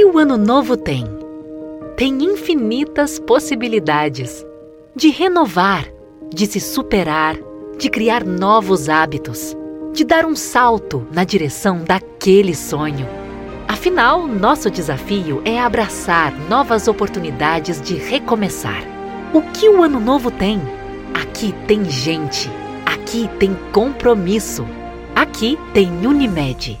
que o Ano Novo tem? Tem infinitas possibilidades de renovar, de se superar, de criar novos hábitos, de dar um salto na direção daquele sonho. Afinal, nosso desafio é abraçar novas oportunidades de recomeçar. O que o Ano Novo tem? Aqui tem gente, aqui tem compromisso, aqui tem Unimed.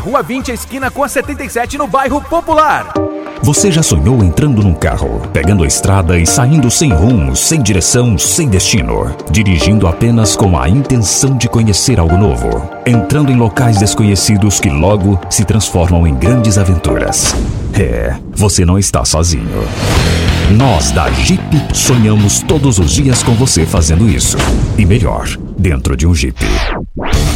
Rua 20, esquina com a 77, no bairro Popular.
Você já sonhou entrando num carro, pegando a estrada e saindo sem rumo, sem direção, sem destino, dirigindo apenas com a intenção de conhecer algo novo, entrando em locais desconhecidos que logo se transformam em grandes aventuras? É, você não está sozinho. Nós da Jeep sonhamos todos os dias com você fazendo isso. E melhor, dentro de um Jeep.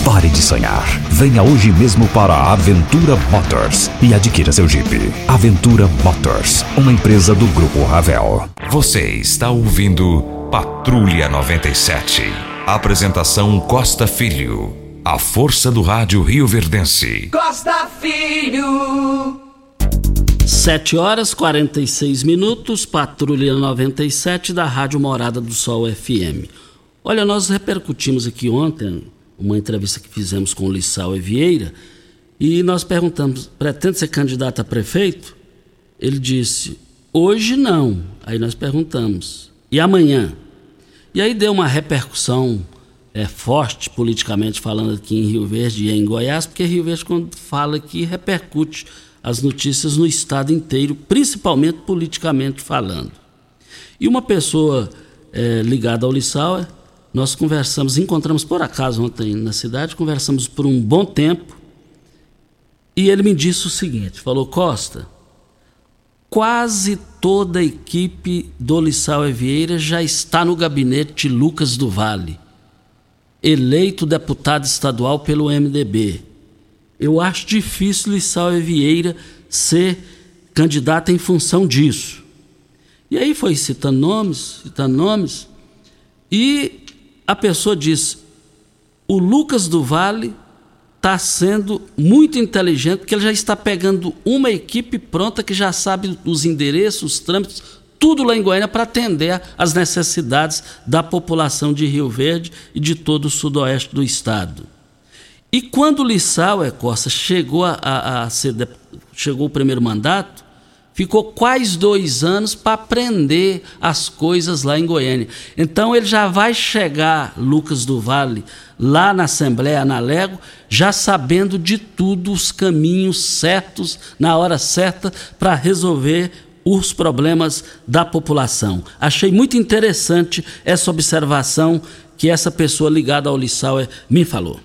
Pare de sonhar. Venha hoje mesmo para a Aventura Motors e adquira seu Jeep. Aventura Motors, uma empresa do Grupo Ravel.
Você está ouvindo Patrulha 97. Apresentação Costa Filho. A força do rádio Rio Verdense.
Costa Filho.
7 horas 46 minutos, Patrulha 97 da Rádio Morada do Sol FM. Olha, nós repercutimos aqui ontem uma entrevista que fizemos com o Lissau Vieira e nós perguntamos: pretende ser candidato a prefeito? Ele disse: hoje não. Aí nós perguntamos: e amanhã? E aí deu uma repercussão é, forte politicamente falando aqui em Rio Verde e em Goiás, porque Rio Verde, quando fala aqui, repercute as notícias no estado inteiro, principalmente politicamente falando. E uma pessoa é, ligada ao Lissau, nós conversamos, encontramos por acaso ontem na cidade, conversamos por um bom tempo, e ele me disse o seguinte: falou, Costa, quase toda a equipe do Lissau Vieira já está no gabinete de Lucas do Vale, eleito deputado estadual pelo MDB eu acho difícil Lissau Vieira ser candidato em função disso. E aí foi citando nomes, citando nomes, e a pessoa disse: o Lucas do Vale está sendo muito inteligente, porque ele já está pegando uma equipe pronta que já sabe os endereços, os trâmites, tudo lá em Goiânia para atender às necessidades da população de Rio Verde e de todo o sudoeste do estado. E quando Lissau é Costa chegou a, a, a ser, chegou o primeiro mandato, ficou quase dois anos para aprender as coisas lá em Goiânia. Então ele já vai chegar, Lucas do Vale, lá na Assembleia, na Lego, já sabendo de tudo, os caminhos certos, na hora certa, para resolver os problemas da população. Achei muito interessante essa observação que essa pessoa ligada ao Lissau me falou.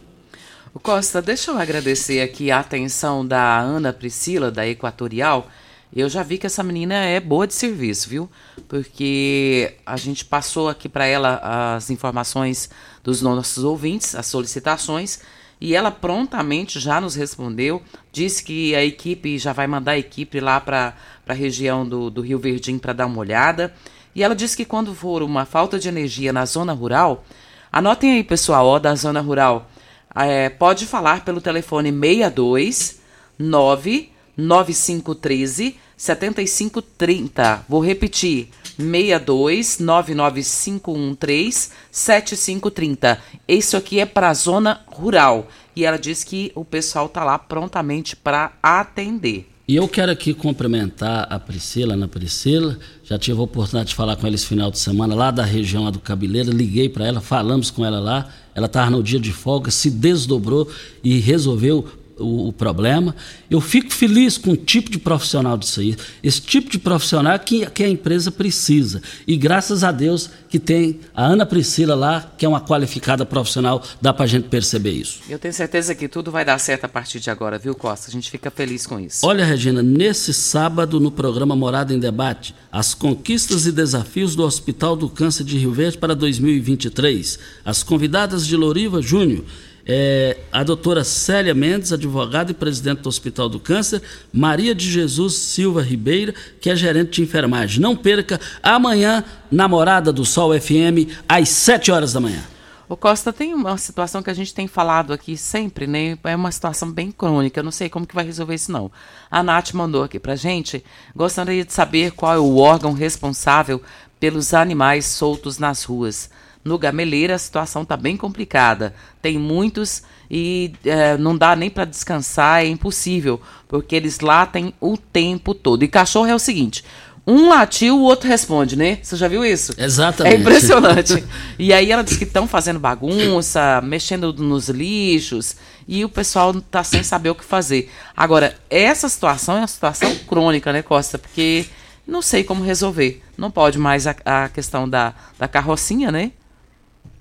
Costa, deixa eu agradecer aqui a atenção da Ana Priscila, da Equatorial. Eu já vi que essa menina é boa de serviço, viu? Porque a gente passou aqui para ela as informações dos nossos ouvintes, as solicitações, e ela prontamente já nos respondeu. Disse que a equipe já vai mandar a equipe lá para a região do, do Rio Verdinho para dar uma olhada. E ela disse que quando for uma falta de energia na zona rural, anotem aí, pessoal, ó, da zona rural é, pode falar pelo telefone 62 99513 7530. Vou repetir: 62 99513 7530. Isso aqui é para a zona rural. E ela diz que o pessoal tá lá prontamente para atender.
E eu quero aqui cumprimentar a Priscila, Ana Priscila. Já tive a oportunidade de falar com ela esse final de semana, lá da região lá do Cabeleira. Liguei para ela, falamos com ela lá. Ela estava no dia de folga, se desdobrou e resolveu o, o, problema. Eu fico feliz com o tipo de profissional disso aí. Esse tipo de profissional que, que a empresa precisa. E graças a Deus que tem a Ana Priscila lá, que é uma qualificada profissional, dá para a gente perceber isso.
Eu tenho certeza que tudo vai dar certo a partir de agora, viu, Costa? A gente fica feliz com isso.
Olha, Regina, nesse sábado, no programa Morada em Debate, as conquistas e desafios do Hospital do Câncer de Rio Verde para 2023. As convidadas de Loriva Júnior é, a doutora Célia Mendes, advogada e presidente do Hospital do Câncer, Maria de Jesus Silva Ribeira, que é gerente de enfermagem. Não perca amanhã, Namorada do Sol FM, às 7 horas da manhã.
O Costa tem uma situação que a gente tem falado aqui sempre, né? É uma situação bem crônica. Eu não sei como que vai resolver isso, não. A Nath mandou aqui pra gente. Gostaria de saber qual é o órgão responsável pelos animais soltos nas ruas. No Gameleira a situação está bem complicada. Tem muitos e é, não dá nem para descansar, é impossível, porque eles latem o tempo todo. E cachorro é o seguinte: um latiu, o outro responde, né? Você já viu isso?
Exatamente.
É impressionante. e aí ela diz que estão fazendo bagunça, mexendo nos lixos, e o pessoal está sem saber o que fazer. Agora, essa situação é uma situação crônica, né, Costa? Porque não sei como resolver. Não pode mais a, a questão da, da carrocinha, né?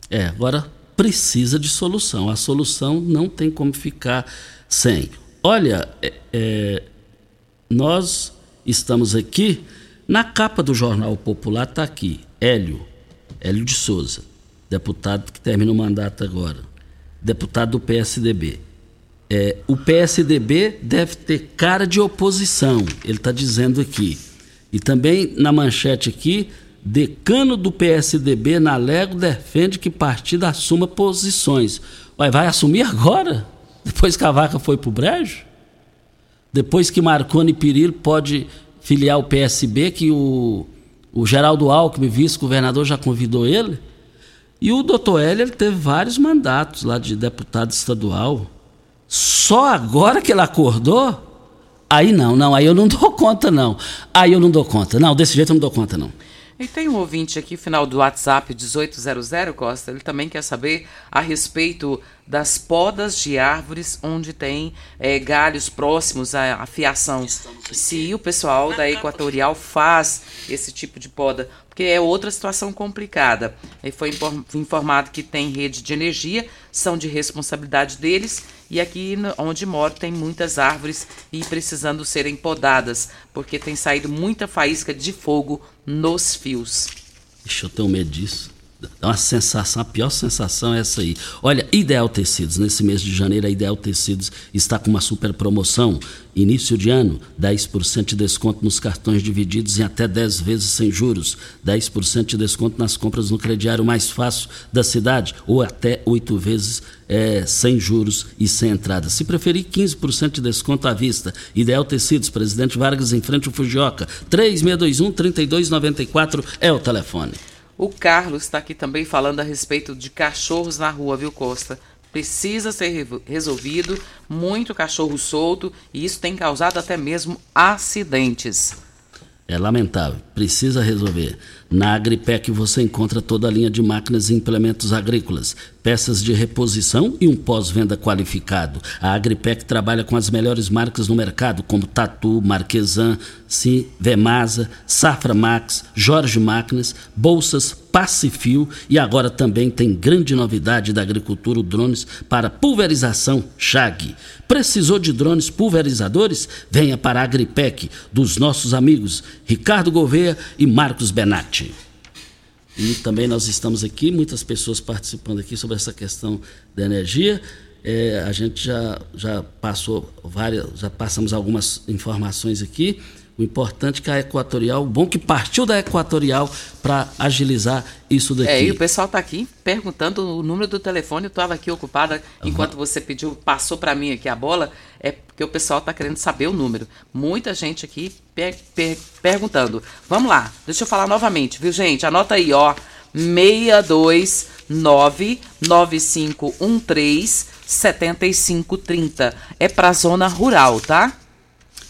É, agora precisa de solução. A solução não tem como ficar sem. Olha, é, é, nós estamos aqui, na capa do Jornal Popular está aqui, Hélio, Hélio de Souza, deputado que termina o mandato agora, deputado do PSDB. É, o PSDB deve ter cara de oposição, ele está dizendo aqui. E também na manchete aqui, decano do PSDB na Lego defende que partido assuma posições. Ué, vai assumir agora? Depois que a vaca foi pro brejo? Depois que Marconi Perillo pode filiar o PSB, que o, o Geraldo Alckmin, vice-governador, já convidou ele? E o doutor Hélio ele teve vários mandatos lá de deputado estadual. Só agora que ele acordou? Aí não, não, aí eu não dou conta, não. Aí eu não dou conta. Não, desse jeito eu não dou conta, não.
E tem um ouvinte aqui, final do WhatsApp 1800, Costa, ele também quer saber a respeito das podas de árvores onde tem é, galhos próximos à, à fiação. Se o pessoal da Equatorial faz esse tipo de poda, porque é outra situação complicada. Ele foi informado que tem rede de energia, são de responsabilidade deles, e aqui onde moro tem muitas árvores e precisando serem podadas, porque tem saído muita faísca de fogo nos fios.
Deixa eu ter medo disso. Dá uma sensação, a pior sensação é essa aí. Olha, Ideal Tecidos, nesse mês de janeiro, a Ideal Tecidos está com uma super promoção. Início de ano, 10% de desconto nos cartões divididos em até 10 vezes sem juros. 10% de desconto nas compras no crediário mais fácil da cidade, ou até 8 vezes é, sem juros e sem entrada. Se preferir, 15% de desconto à vista. Ideal Tecidos, Presidente Vargas em frente ao Fujioka. 3621-3294 é o telefone.
O Carlos está aqui também falando a respeito de cachorros na rua, viu, Costa? Precisa ser resolvido, muito cachorro solto e isso tem causado até mesmo acidentes.
É lamentável, precisa resolver. Na Agripec você encontra toda a linha de máquinas e implementos agrícolas, peças de reposição e um pós-venda qualificado. A Agripec trabalha com as melhores marcas no mercado, como Tatu, Marquesan, Sim, Vemasa, Safra Max, Jorge Máquinas, Bolsas, Pacifil e agora também tem grande novidade da agricultura, drones para pulverização Chag. Precisou de drones pulverizadores? Venha para a Agripec, dos nossos amigos Ricardo Gouveia e Marcos Benatti. E também nós estamos aqui, muitas pessoas participando aqui sobre essa questão da energia. É, a gente já, já passou várias, já passamos algumas informações aqui. O importante é que a Equatorial, bom que partiu da Equatorial para agilizar isso daqui.
É, e o pessoal está aqui perguntando o número do telefone. Eu estava aqui ocupada uhum. enquanto você pediu, passou para mim aqui a bola. É porque o pessoal está querendo saber o número. Muita gente aqui per per perguntando. Vamos lá, deixa eu falar novamente, viu, gente? Anota aí, ó. 629 9513 7530. É para zona rural, tá?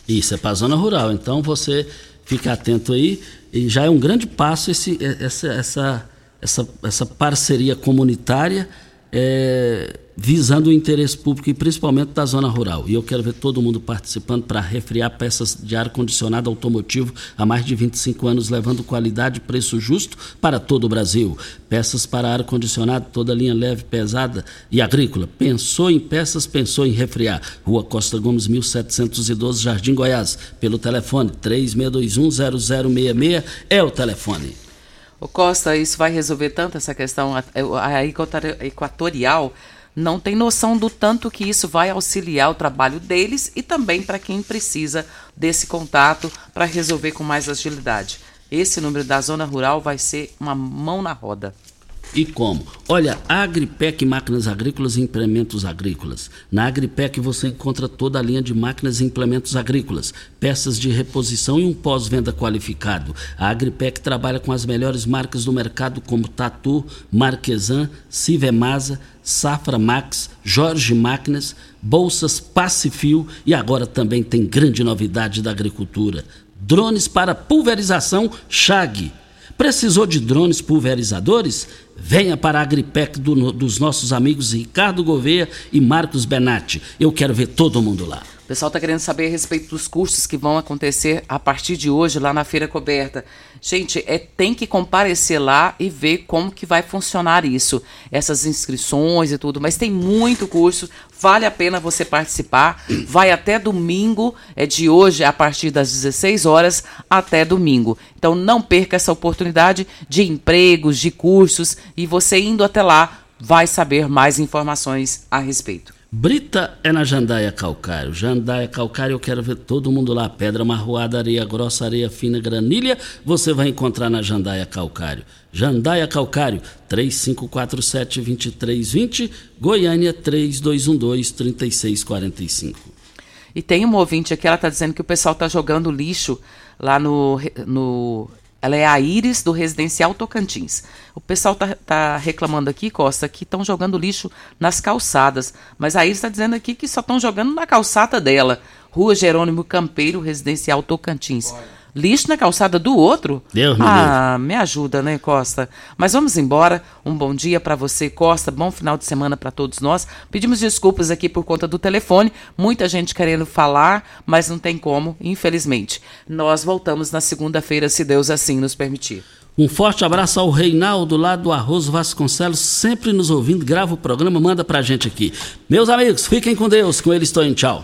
Isso, é para a zona rural. Então você fica atento aí. E já é um grande passo esse, essa, essa, essa, essa parceria comunitária. É, visando o interesse público e principalmente da zona rural. E eu quero ver todo mundo participando para refriar peças de ar-condicionado automotivo há mais de 25 anos, levando qualidade e preço justo para todo o Brasil. Peças para ar-condicionado, toda linha leve, pesada e agrícola. Pensou em peças, pensou em refriar. Rua Costa Gomes, 1712, Jardim Goiás. Pelo telefone 36210066 é o telefone.
O Costa, isso vai resolver tanto essa questão a equatorial não tem noção do tanto que isso vai auxiliar o trabalho deles e também para quem precisa desse contato para resolver com mais agilidade. Esse número da zona rural vai ser uma mão na roda.
E como? Olha, a Agripec Máquinas Agrícolas e Implementos Agrícolas. Na Agripec você encontra toda a linha de máquinas e implementos agrícolas, peças de reposição e um pós-venda qualificado. A Agripec trabalha com as melhores marcas do mercado como Tatu, Marquesan, Sivemasa, Safra Max, Jorge Máquinas, Bolsas Pacifil e agora também tem grande novidade da agricultura. Drones para pulverização Chag. Precisou de drones pulverizadores? Venha para a Agripec do, dos nossos amigos Ricardo Gouveia e Marcos Benatti. Eu quero ver todo mundo lá.
Pessoal está querendo saber a respeito dos cursos que vão acontecer a partir de hoje lá na Feira Coberta. Gente, é, tem que comparecer lá e ver como que vai funcionar isso, essas inscrições e tudo. Mas tem muito curso, vale a pena você participar. Vai até domingo, é de hoje a partir das 16 horas até domingo. Então não perca essa oportunidade de empregos, de cursos e você indo até lá vai saber mais informações a respeito.
Brita é na Jandaia Calcário. Jandaia Calcário, eu quero ver todo mundo lá. Pedra marroada, areia grossa, areia fina, granilha, você vai encontrar na Jandaia Calcário. Jandaia Calcário, 3547-2320, Goiânia 3212-3645.
E tem um ouvinte aqui, ela está dizendo que o pessoal está jogando lixo lá no, no ela é a Iris do Residencial Tocantins. O pessoal tá, tá reclamando aqui, Costa, que estão jogando lixo nas calçadas. Mas a Iris está dizendo aqui que só estão jogando na calçada dela. Rua Jerônimo Campeiro, Residencial Tocantins. Olha lixo na calçada do outro?
Deus
Ah, me ajuda, né, Costa? Mas vamos embora. Um bom dia para você, Costa. Bom final de semana para todos nós. Pedimos desculpas aqui por conta do telefone. Muita gente querendo falar, mas não tem como, infelizmente. Nós voltamos na segunda-feira, se Deus assim nos permitir.
Um forte abraço ao Reinaldo lá do Arroz Vasconcelos, sempre nos ouvindo, grava o programa, manda pra gente aqui. Meus amigos, fiquem com Deus, com ele estou em tchau.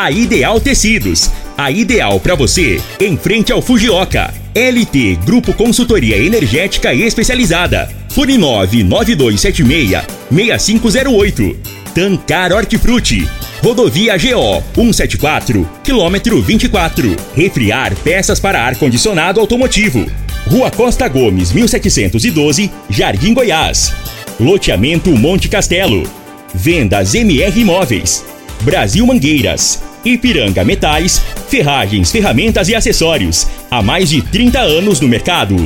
A Ideal Tecidos. A ideal para você, em frente ao Fujioka. LT Grupo Consultoria Energética Especializada. Fone 99276 6508. Tancar Hortifruti. Rodovia GO 174, quilômetro 24. Refriar peças para ar-condicionado automotivo. Rua Costa Gomes, 1712, Jardim Goiás. Loteamento Monte Castelo. Vendas MR Imóveis. Brasil Mangueiras. Ipiranga Metais, ferragens, ferramentas e acessórios. Há mais de 30 anos no mercado.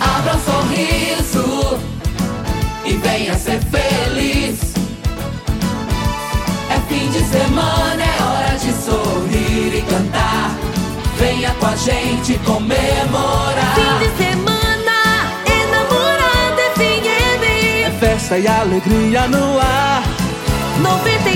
Abra um sorriso e venha ser feliz. É fim de semana, é hora de sorrir e cantar. Venha com a gente comemorar. E alegria no ar.
97,7